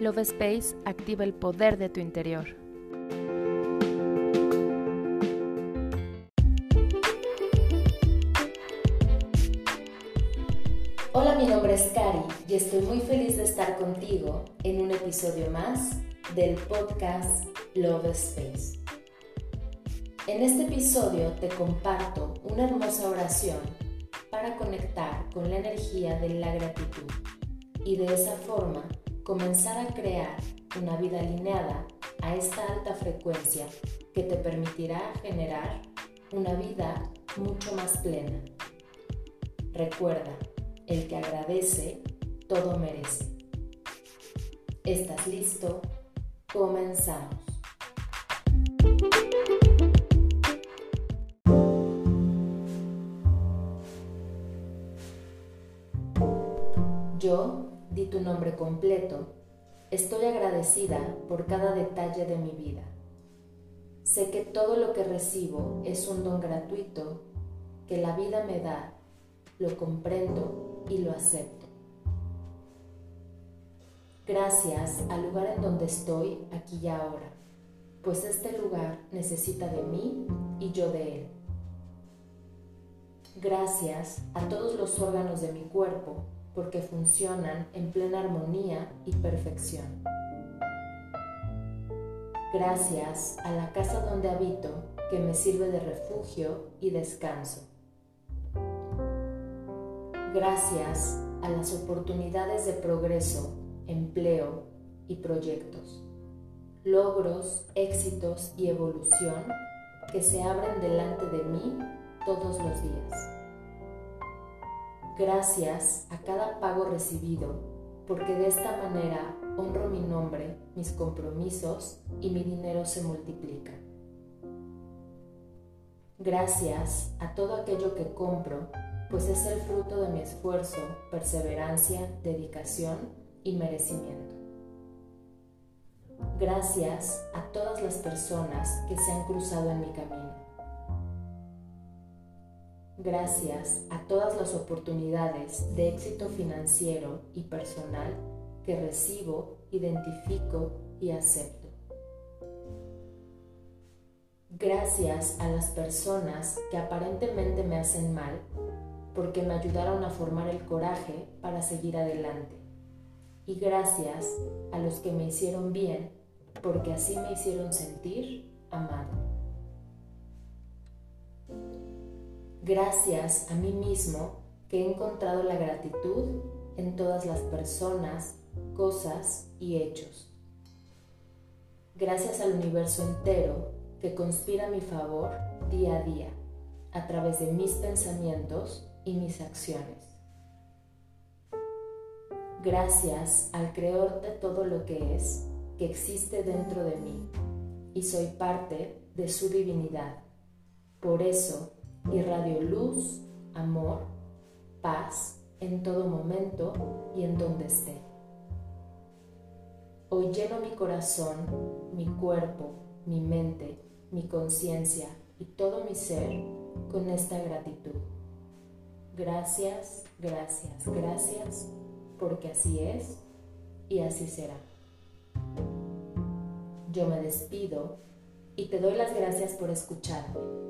Love Space activa el poder de tu interior. Hola, mi nombre es Cari y estoy muy feliz de estar contigo en un episodio más del podcast Love Space. En este episodio te comparto una hermosa oración para conectar con la energía de la gratitud y de esa forma comenzar a crear una vida alineada a esta alta frecuencia que te permitirá generar una vida mucho más plena. Recuerda, el que agradece, todo merece. ¿Estás listo? Comenzamos. Yo di tu nombre completo. Estoy agradecida por cada detalle de mi vida. Sé que todo lo que recibo es un don gratuito que la vida me da, lo comprendo y lo acepto. Gracias al lugar en donde estoy aquí y ahora, pues este lugar necesita de mí y yo de él. Gracias a todos los órganos de mi cuerpo porque funcionan en plena armonía y perfección. Gracias a la casa donde habito que me sirve de refugio y descanso. Gracias a las oportunidades de progreso, empleo y proyectos, logros, éxitos y evolución que se abren delante de mí todos los días. Gracias a cada pago recibido, porque de esta manera honro mi nombre, mis compromisos y mi dinero se multiplica. Gracias a todo aquello que compro, pues es el fruto de mi esfuerzo, perseverancia, dedicación y merecimiento. Gracias a todas las personas que se han cruzado en mi camino gracias a todas las oportunidades de éxito financiero y personal que recibo, identifico y acepto. Gracias a las personas que aparentemente me hacen mal porque me ayudaron a formar el coraje para seguir adelante. Y gracias a los que me hicieron bien porque así me hicieron sentir amado. Gracias a mí mismo que he encontrado la gratitud en todas las personas, cosas y hechos. Gracias al universo entero que conspira a mi favor día a día a través de mis pensamientos y mis acciones. Gracias al creador de todo lo que es, que existe dentro de mí, y soy parte de su divinidad. Por eso irradio luz, amor, paz en todo momento y en donde esté. Hoy lleno mi corazón, mi cuerpo, mi mente, mi conciencia y todo mi ser con esta gratitud. Gracias, gracias, gracias, porque así es y así será. Yo me despido y te doy las gracias por escucharme.